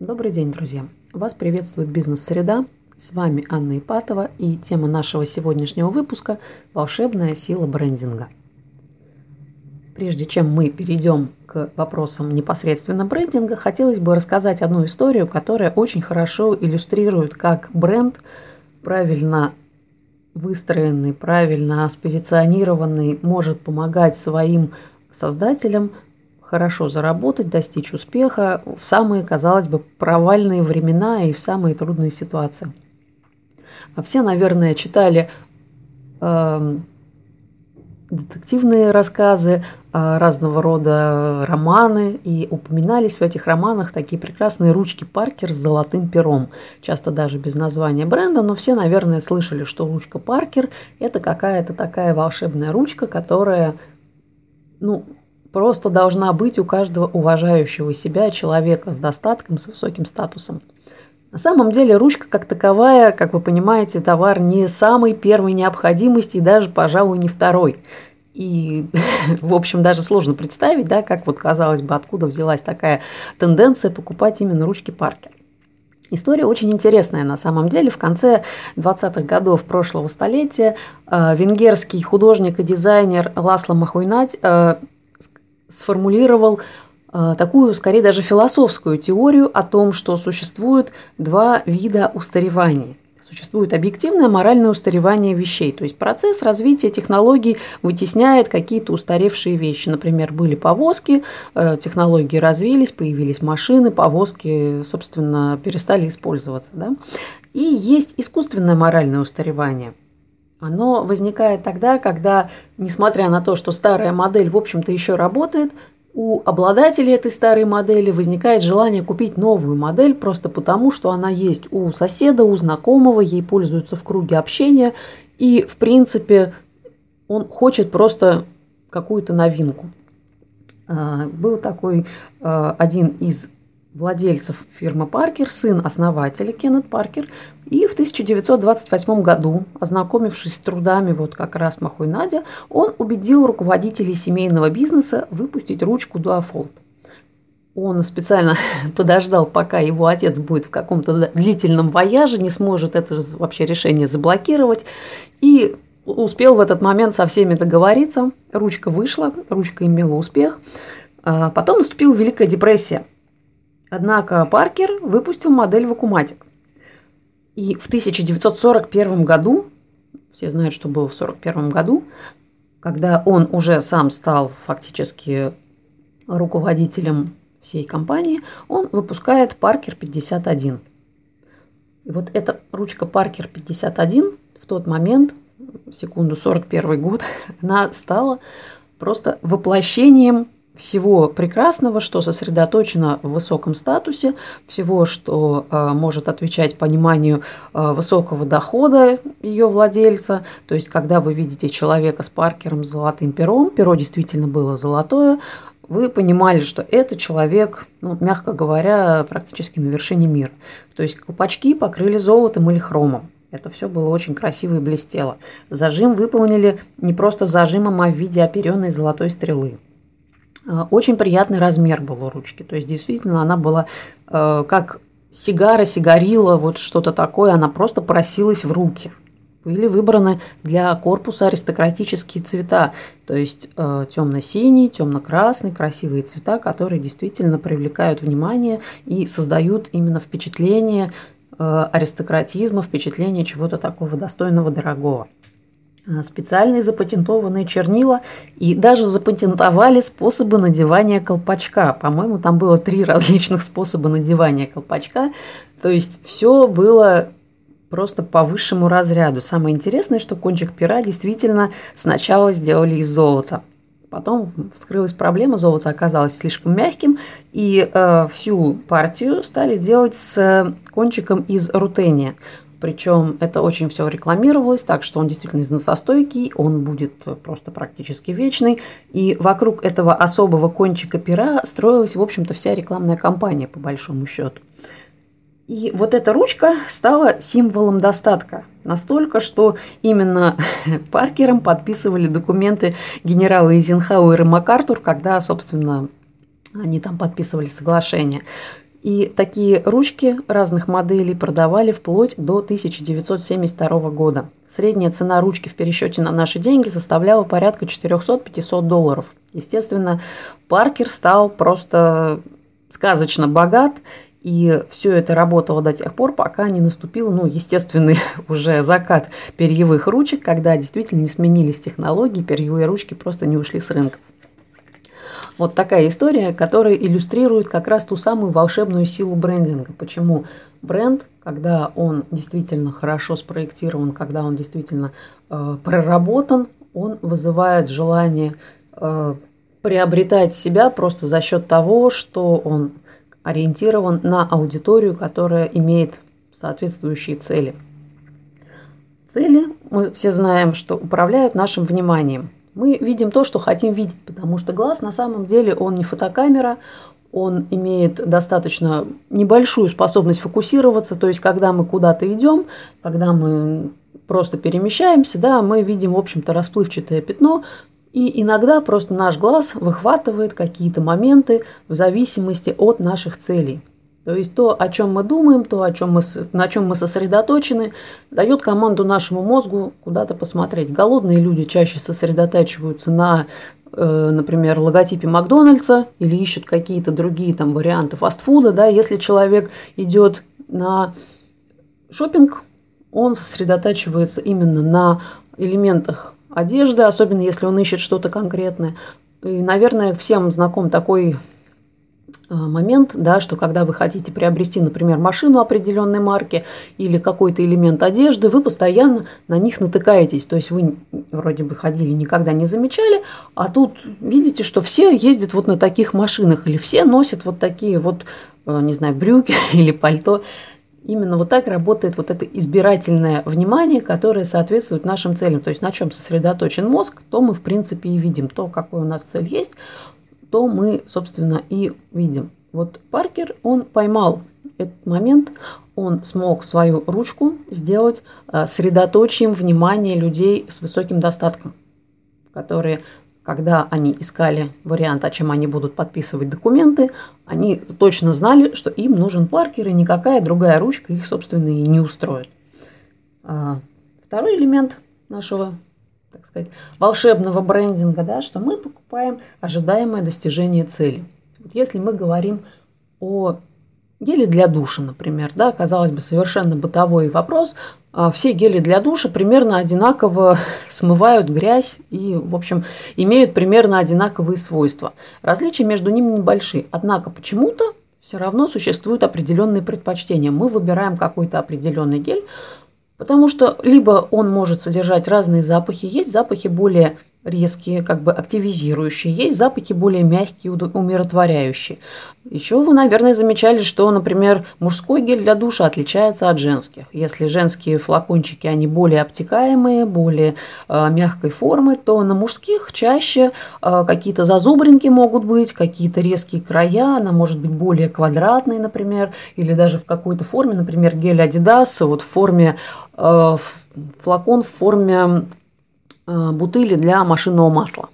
Добрый день, друзья! Вас приветствует «Бизнес-среда». С вами Анна Ипатова и тема нашего сегодняшнего выпуска – «Волшебная сила брендинга». Прежде чем мы перейдем к вопросам непосредственно брендинга, хотелось бы рассказать одну историю, которая очень хорошо иллюстрирует, как бренд правильно выстроенный, правильно спозиционированный может помогать своим создателям хорошо заработать, достичь успеха в самые, казалось бы, провальные времена и в самые трудные ситуации. А все, наверное, читали э, детективные рассказы, э, разного рода романы, и упоминались в этих романах такие прекрасные ручки Паркер с золотым пером, часто даже без названия бренда, но все, наверное, слышали, что ручка Паркер – это какая-то такая волшебная ручка, которая ну, просто должна быть у каждого уважающего себя человека с достатком, с высоким статусом. На самом деле ручка как таковая, как вы понимаете, товар не самой первой необходимости и даже, пожалуй, не второй. И, в общем, даже сложно представить, да, как вот казалось бы, откуда взялась такая тенденция покупать именно ручки Паркер. История очень интересная на самом деле. В конце 20-х годов прошлого столетия э, венгерский художник и дизайнер Ласло Махуйнать э, сформулировал э, такую, скорее даже философскую теорию о том, что существует два вида устаревания. Существует объективное моральное устаревание вещей, то есть процесс развития технологий вытесняет какие-то устаревшие вещи. Например, были повозки, э, технологии развились, появились машины, повозки, собственно, перестали использоваться. Да? И есть искусственное моральное устаревание – оно возникает тогда, когда, несмотря на то, что старая модель, в общем-то, еще работает, у обладателей этой старой модели возникает желание купить новую модель просто потому, что она есть у соседа, у знакомого, ей пользуются в круге общения, и, в принципе, он хочет просто какую-то новинку. А, был такой а, один из владельцев фирмы Паркер, сын основателя Кеннет Паркер. И в 1928 году, ознакомившись с трудами вот как раз Махой Надя, он убедил руководителей семейного бизнеса выпустить ручку Duafold. Он специально подождал, пока его отец будет в каком-то длительном вояже, не сможет это вообще решение заблокировать. И успел в этот момент со всеми договориться. Ручка вышла, ручка имела успех. А потом наступила Великая депрессия – Однако Паркер выпустил модель Вакуматик. И в 1941 году, все знают, что было в 1941 году, когда он уже сам стал фактически руководителем всей компании, он выпускает Паркер 51. И вот эта ручка Паркер 51 в тот момент, секунду 41 год, она стала просто воплощением всего прекрасного, что сосредоточено в высоком статусе, всего, что э, может отвечать пониманию э, высокого дохода ее владельца. То есть, когда вы видите человека с паркером с золотым пером, перо действительно было золотое, вы понимали, что это человек, ну, мягко говоря, практически на вершине мира. То есть колпачки покрыли золотом или хромом. Это все было очень красиво и блестело. Зажим выполнили не просто зажимом, а в виде оперенной золотой стрелы. Э, очень приятный размер был у ручки. То есть, действительно, она была э, как сигара, сигарила, вот что-то такое, она просто просилась в руки. Были выбраны для корпуса аристократические цвета, то есть э, темно-синий, темно-красный, красивые цвета, которые действительно привлекают внимание и создают именно впечатление аристократизма, впечатление чего-то такого достойного, дорогого. Э, специальные запатентованные чернила и даже запатентовали способы надевания колпачка. По-моему, там было три различных способа надевания колпачка. То есть все было просто по высшему разряду. Самое интересное, что кончик пера действительно сначала сделали из золота. Потом вскрылась проблема, золото оказалось слишком мягким, и э, всю партию стали делать с кончиком из рутения. Причем это очень все рекламировалось, так что он действительно износостойкий, он будет просто практически вечный. И вокруг этого особого кончика пера строилась, в общем-то, вся рекламная кампания, по большому счету. И вот эта ручка стала символом достатка. Настолько, что именно Паркером подписывали документы генерала Эйзенхауэр и МакАртур, когда, собственно, они там подписывали соглашение. И такие ручки разных моделей продавали вплоть до 1972 года. Средняя цена ручки в пересчете на наши деньги составляла порядка 400-500 долларов. Естественно, Паркер стал просто сказочно богат, и все это работало до тех пор, пока не наступил, ну, естественный уже закат перьевых ручек, когда действительно не сменились технологии, перьевые ручки просто не ушли с рынка. Вот такая история, которая иллюстрирует как раз ту самую волшебную силу брендинга. Почему бренд, когда он действительно хорошо спроектирован, когда он действительно э, проработан, он вызывает желание э, приобретать себя просто за счет того, что он ориентирован на аудиторию, которая имеет соответствующие цели. Цели, мы все знаем, что управляют нашим вниманием – мы видим то, что хотим видеть, потому что глаз на самом деле он не фотокамера, он имеет достаточно небольшую способность фокусироваться, то есть когда мы куда-то идем, когда мы просто перемещаемся, да, мы видим, в общем-то, расплывчатое пятно, и иногда просто наш глаз выхватывает какие-то моменты в зависимости от наших целей. То есть то, о чем мы думаем, то, о чем мы, на чем мы сосредоточены, дает команду нашему мозгу куда-то посмотреть. Голодные люди чаще сосредотачиваются на, э, например, логотипе Макдональдса или ищут какие-то другие там варианты фастфуда. Да? Если человек идет на шопинг, он сосредотачивается именно на элементах одежды, особенно если он ищет что-то конкретное. И, наверное, всем знаком такой момент, да, что когда вы хотите приобрести, например, машину определенной марки или какой-то элемент одежды, вы постоянно на них натыкаетесь. То есть вы вроде бы ходили, никогда не замечали, а тут видите, что все ездят вот на таких машинах или все носят вот такие вот, э, не знаю, брюки или пальто. Именно вот так работает вот это избирательное внимание, которое соответствует нашим целям. То есть на чем сосредоточен мозг, то мы в принципе и видим. То, какой у нас цель есть, то мы, собственно, и видим. Вот Паркер, он поймал этот момент, он смог свою ручку сделать э, средоточием внимания людей с высоким достатком, которые, когда они искали вариант, о чем они будут подписывать документы, они точно знали, что им нужен Паркер, и никакая другая ручка их, собственно, и не устроит. А, второй элемент нашего так сказать, волшебного брендинга, да, что мы покупаем ожидаемое достижение цели. Вот если мы говорим о геле для душа, например, да, казалось бы, совершенно бытовой вопрос, а, все гели для душа примерно одинаково смывают грязь и, в общем, имеют примерно одинаковые свойства. Различия между ними небольшие. Однако почему-то все равно существуют определенные предпочтения. Мы выбираем какой-то определенный гель, Потому что либо он может содержать разные запахи, есть запахи более резкие, как бы активизирующие, есть запахи более мягкие, умиротворяющие. Еще вы, наверное, замечали, что, например, мужской гель для душа отличается от женских. Если женские флакончики, они более обтекаемые, более э, мягкой формы, то на мужских чаще э, какие-то зазубринки могут быть, какие-то резкие края, она может быть более квадратной, например, или даже в какой-то форме, например, гель Adidas, вот в форме, э, флакон в форме бутыли для машинного масла.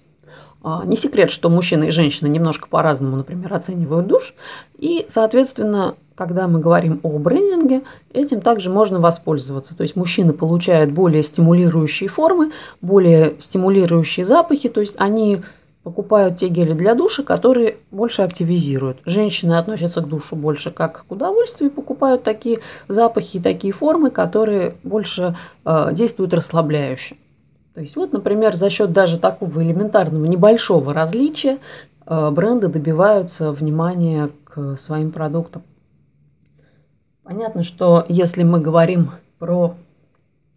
А, не секрет, что мужчины и женщины немножко по-разному, например, оценивают душ. И, соответственно, когда мы говорим о брендинге, этим также можно воспользоваться. То есть мужчины получают более стимулирующие формы, более стимулирующие запахи, то есть они покупают те гели для душа, которые больше активизируют. Женщины относятся к душу больше как к удовольствию, покупают такие запахи и такие формы, которые больше э, действуют расслабляюще. То есть вот, например, за счет даже такого элементарного небольшого различия э, бренды добиваются внимания к своим продуктам. Понятно, что если мы говорим про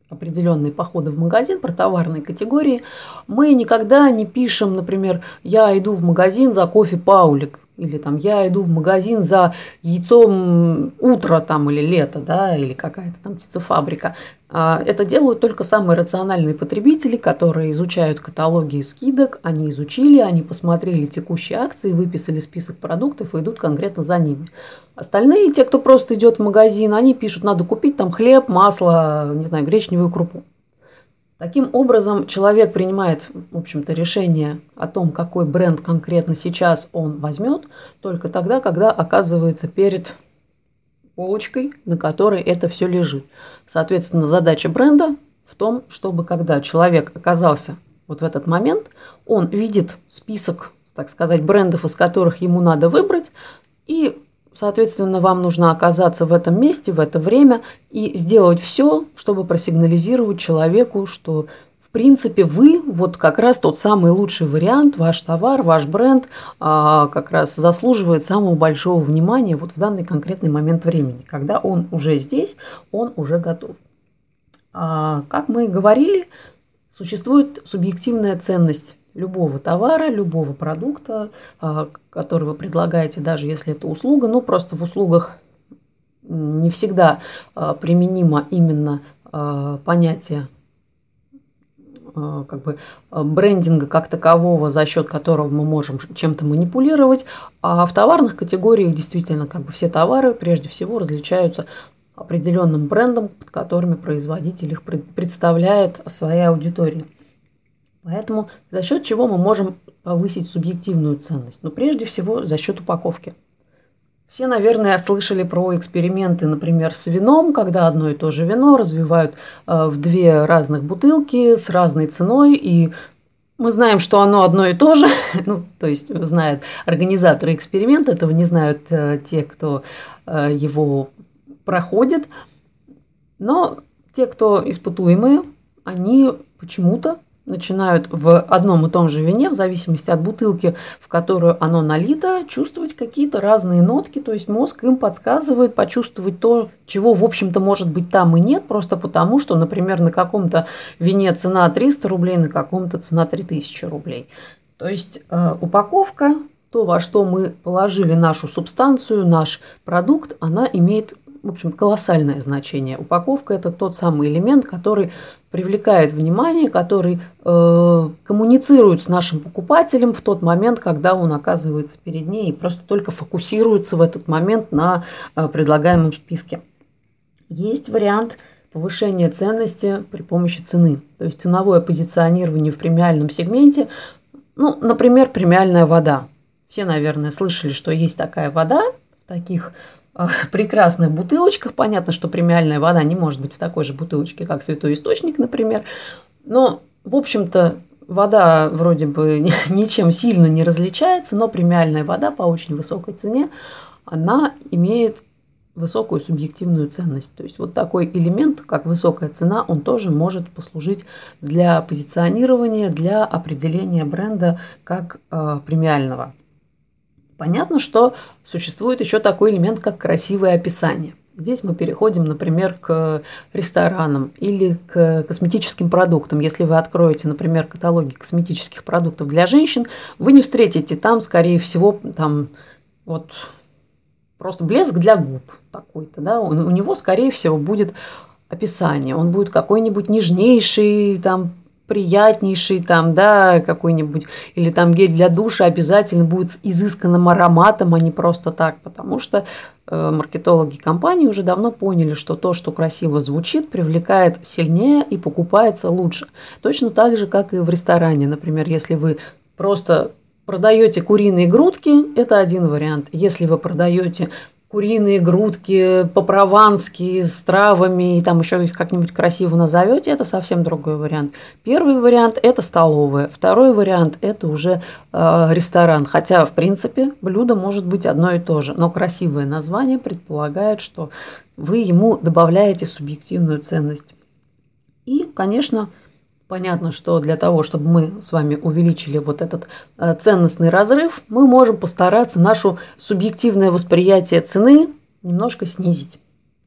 определенные походы в магазин, про товарные категории, мы никогда не пишем, например, я иду в магазин за кофе Паулик, или там я иду в магазин за яйцом утро там или лето, да, или какая-то там птицефабрика. А, это делают только самые рациональные потребители, которые изучают каталоги скидок, они изучили, они посмотрели текущие акции, выписали список продуктов и идут конкретно за ними. Остальные, те, кто просто идет в магазин, они пишут, надо купить там хлеб, масло, не знаю, гречневую крупу. Таким образом, человек принимает, в общем-то, решение о том, какой бренд конкретно сейчас он возьмет, только тогда, когда оказывается перед полочкой, на которой это все лежит. Соответственно, задача бренда в том, чтобы когда человек оказался вот в этот момент, он видит список, так сказать, брендов, из которых ему надо выбрать, и Соответственно, вам нужно оказаться в этом месте, в это время и сделать все, чтобы просигнализировать человеку, что в принципе вы вот как раз тот самый лучший вариант, ваш товар, ваш бренд а, как раз заслуживает самого большого внимания вот в данный конкретный момент времени, когда он уже здесь, он уже готов. А, как мы говорили, существует субъективная ценность любого товара, любого продукта, а, который вы предлагаете, даже если это услуга. Ну, просто в услугах не всегда а, применимо именно а, понятие как бы брендинга как такового, за счет которого мы можем чем-то манипулировать. А в товарных категориях действительно как бы все товары прежде всего различаются определенным брендом, под которыми производитель их представляет своей аудитории. Поэтому за счет чего мы можем повысить субъективную ценность? Ну, прежде всего, за счет упаковки. Все, наверное, слышали про эксперименты, например, с вином, когда одно и то же вино развивают э, в две разных бутылки с разной ценой, и мы знаем, что оно одно и то же, ну, то есть знают организаторы эксперимента, этого не знают э, те, кто э, его проходит, но те, кто испытуемые, они почему-то начинают в одном и том же вине, в зависимости от бутылки, в которую оно налито, чувствовать какие-то разные нотки. То есть мозг им подсказывает почувствовать то, чего, в общем-то, может быть там и нет, просто потому, что, например, на каком-то вине цена 300 рублей, на каком-то цена 3000 рублей. То есть э, упаковка, то, во что мы положили нашу субстанцию, наш продукт, она имеет в общем, колоссальное значение. Упаковка – это тот самый элемент, который привлекает внимание, который э, коммуницирует с нашим покупателем в тот момент, когда он оказывается перед ней и просто только фокусируется в этот момент на э, предлагаемом списке. Есть вариант повышения ценности при помощи цены, то есть ценовое позиционирование в премиальном сегменте, ну, например, премиальная вода. Все, наверное, слышали, что есть такая вода в таких прекрасных бутылочках. Понятно, что премиальная вода не может быть в такой же бутылочке, как святой источник, например. Но, в общем-то, вода вроде бы ничем сильно не различается, но премиальная вода по очень высокой цене, она имеет высокую субъективную ценность. То есть вот такой элемент, как высокая цена, он тоже может послужить для позиционирования, для определения бренда как э, премиального. Понятно, что существует еще такой элемент, как красивое описание. Здесь мы переходим, например, к ресторанам или к косметическим продуктам. Если вы откроете, например, каталоги косметических продуктов для женщин, вы не встретите там, скорее всего, там вот просто блеск для губ такой-то, да, у него, скорее всего, будет описание. Он будет какой-нибудь нежнейший, там, приятнейший там, да, какой-нибудь, или там гель для душа обязательно будет с изысканным ароматом, а не просто так, потому что э, маркетологи компании уже давно поняли, что то, что красиво звучит, привлекает сильнее и покупается лучше. Точно так же, как и в ресторане. Например, если вы просто продаете куриные грудки, это один вариант. Если вы продаете куриные грудки по-провански с травами, и там еще их как-нибудь красиво назовете, это совсем другой вариант. Первый вариант – это столовая, второй вариант – это уже э, ресторан. Хотя, в принципе, блюдо может быть одно и то же, но красивое название предполагает, что вы ему добавляете субъективную ценность. И, конечно, Понятно, что для того, чтобы мы с вами увеличили вот этот э, ценностный разрыв, мы можем постараться нашу субъективное восприятие цены немножко снизить.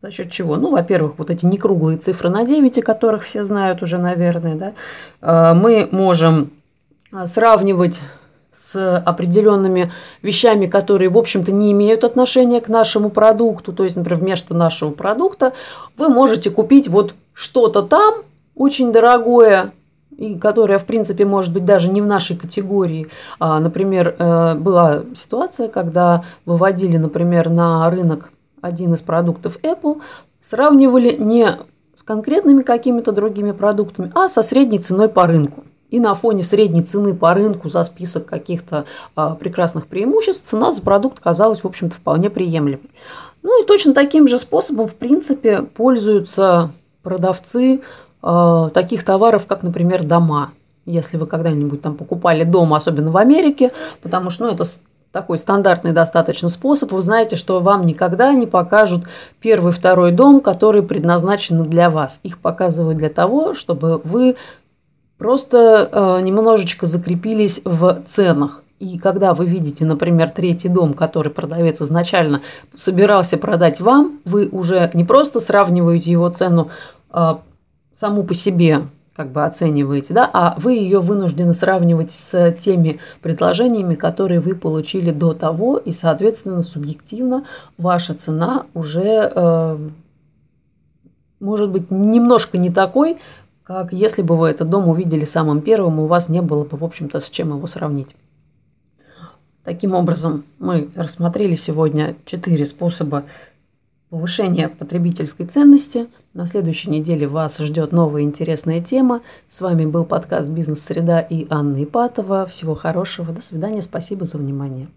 За счет чего? Ну, во-первых, вот эти некруглые цифры на 9, о которых все знают уже, наверное, да, э, мы можем э, сравнивать с определенными вещами, которые, в общем-то, не имеют отношения к нашему продукту. То есть, например, вместо нашего продукта вы можете купить вот что-то там, очень дорогое, и которое, в принципе, может быть даже не в нашей категории. А, например, э, была ситуация, когда выводили, например, на рынок один из продуктов Apple, сравнивали не конкретными какими-то другими продуктами, а со средней ценой по рынку. И на фоне средней цены по рынку за список каких-то а, прекрасных преимуществ цена за продукт казалась, в общем-то, вполне приемлемой. Ну и точно таким же способом, в принципе, пользуются продавцы таких товаров, как, например, дома. Если вы когда-нибудь там покупали дом, особенно в Америке, потому что ну, это такой стандартный достаточно способ, вы знаете, что вам никогда не покажут первый, второй дом, который предназначены для вас. Их показывают для того, чтобы вы просто э, немножечко закрепились в ценах. И когда вы видите, например, третий дом, который продавец изначально собирался продать вам, вы уже не просто сравниваете его цену э, саму по себе как бы оцениваете, да, а вы ее вынуждены сравнивать с теми предложениями, которые вы получили до того, и, соответственно, субъективно ваша цена уже э, может быть немножко не такой, как если бы вы этот дом увидели самым первым, и у вас не было бы, в общем-то, с чем его сравнить. Таким образом, мы рассмотрели сегодня четыре способа повышение потребительской ценности. На следующей неделе вас ждет новая интересная тема. С вами был подкаст «Бизнес-среда» и Анна Ипатова. Всего хорошего. До свидания. Спасибо за внимание.